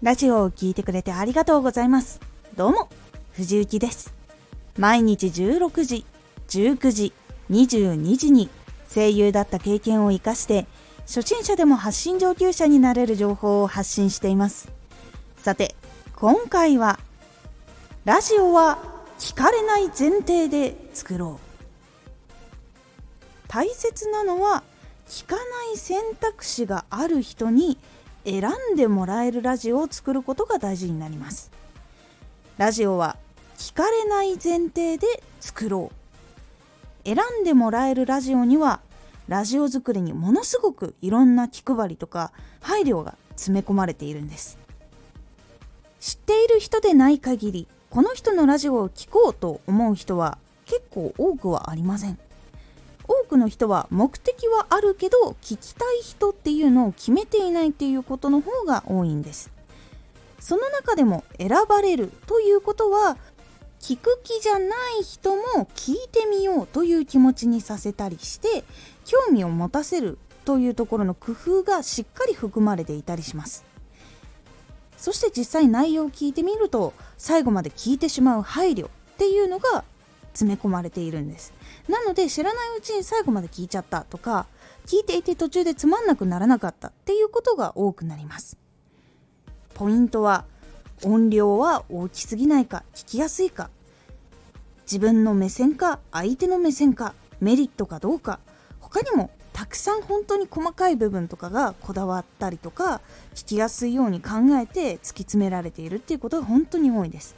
ラジオを聴いてくれてありがとうございます。どうも藤幸です。毎日16時19時22時に声優だった経験を生かして初心者でも発信上級者になれる情報を発信しています。さて今回はラジオは聞かれない前提で作ろう。大切なのは聞かない選択肢がある人に選んでもらえるラジオを作ることが大事になります。ラジオは聞かれない前提で作ろう。選んでもらえるラジオにはラジオ作りにものすごくいろんな気配りとか配慮が詰め込まれているんです。知っている人でない限りこの人のラジオを聴こうと思う人は結構多くはありません。くの人は目的はあるけど聞きたい人っていうのを決めていないっていうことの方が多いんです。その中でも選ばれるということは聞く気じゃない人も聞いてみようという気持ちにさせたりして興味を持たせるというところの工夫がしっかり含まれていたりします。そして実際内容を聞いてみると最後まで聞いてしまう配慮っていうのが詰め込まれているんです。なので知らないうちに最後まで聞いちゃったとか聞いていて途中でつまんなくならなかったっていうことが多くなります。ポイントは音量は大きすぎないか聞きやすいか。自分の目線か相手の目線かメリットかどうか。他にもたくさん本当に細かい部分とかがこだわったりとか聞きやすいように考えて突き詰められているっていうことが本当に多いです。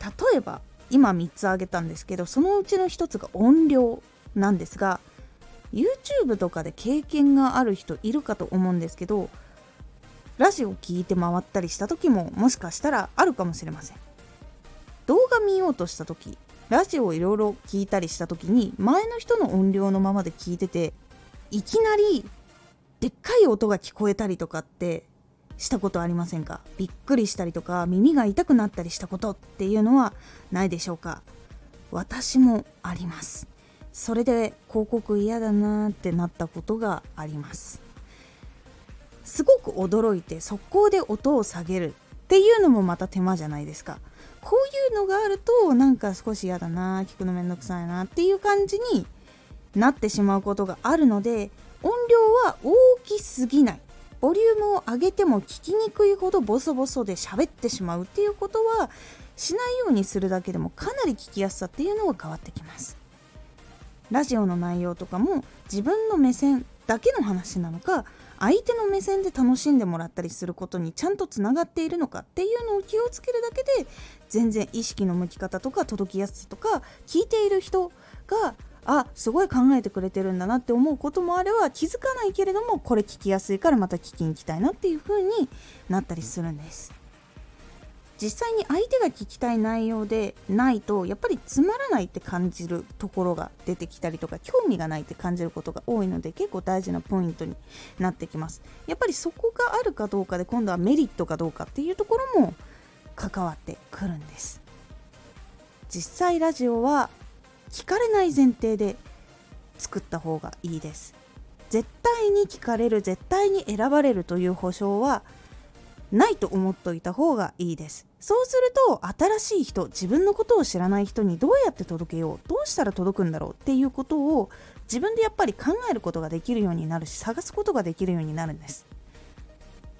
例えば今3つ挙げたんですけどそのうちの1つが音量なんですが YouTube とかで経験がある人いるかと思うんですけどラジオ聞いて回ったりした時ももしかしたらあるかもしれません。動画見ようとした時ラジオをいろいろ聞いたりした時に前の人の音量のままで聞いてていきなりでっかい音が聞こえたりとかってしたことありませんか？びっくりしたりとか耳が痛くなったりしたことっていうのはないでしょうか？私もあります。それで広告嫌だなってなったことがあります。すごく驚いて速攻で音を下げるっていうのもまた手間じゃないですか。こういうのがあるとなんか少し嫌だな聞くのめんどくさいなっていう感じになってしまうことがあるので音量は大きすぎない。ボリュームを上げても聞きにくいほどボソボソで喋ってしまうっていうことはしないようにするだけでもかなり聞きやすさっていうのは変わってきます。ラジオの内容とかも自分の目線だけの話なのか相手の目線で楽しんでもらったりすることにちゃんとつながっているのかっていうのを気をつけるだけで全然意識の向き方とか届きやすさとか聞いている人があすごい考えてくれてるんだなって思うこともあれば気づかないけれどもこれ聞きやすいからまた聞きに行きたいなっていう風になったりするんです。実際に相手が聞きたい内容でないとやっぱりつまらないって感じるところが出てきたりとか興味がないって感じることが多いので結構大事なポイントになってきます。やっぱりそこがあるかどうかで今度はメリットかどうかっていうところも関わってくるんです。実際ラジオは聞かれない前提で作った方がいいです。絶対に聞かれる絶対に選ばれるという保証はないと思っといた方がいいです。そうすると新しい人自分のことを知らない人にどうやって届けようどうしたら届くんだろうっていうことを自分でやっぱり考えることができるようになるし探すことができるようになるんです。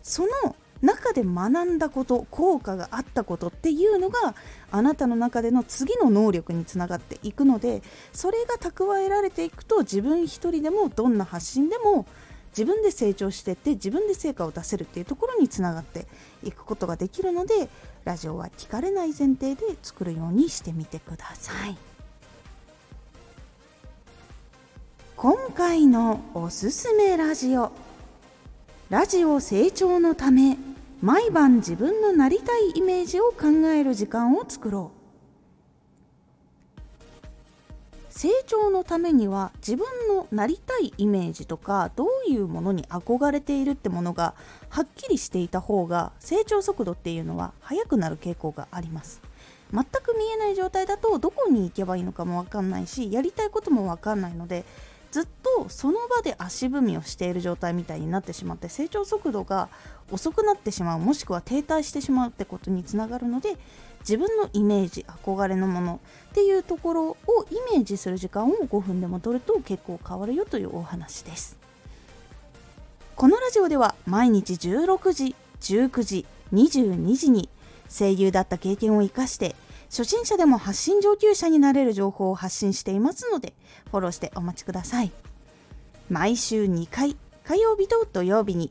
その中で学んだこと効果があったことっていうのがあなたの中での次の能力につながっていくのでそれが蓄えられていくと自分一人でもどんな発信でも自分で成長していって自分で成果を出せるっていうところにつながっていくことができるのでラジオは聞かれない前提で作るようにしてみてください。今回のおすすめラジオ。ラジオ成長のため。毎晩自分のなりたいイメージを考える時間を作ろう。成長のためには自分のなりたいイメージとかどういうものに憧れているってものがはっきりしていた方が成長速度っていうのは速くなる傾向があります。全く見えない状態だとどこに行けばいいのかも分かんないしやりたいことも分かんないのでずっとその場で足踏みをしている状態みたいになってしまって成長速度が遅くなってしまうもしくは停滞してしまうってことにつながるので自分のイメージ憧れのものっていうところをイメージする時間を5分でも取ると結構変わるよというお話です。このラジオでは毎日16時19時22時に声優だった経験を生かして初心者でも発信上級者になれる情報を発信していますのでフォローしてお待ちください。毎週2回火曜日と土曜日に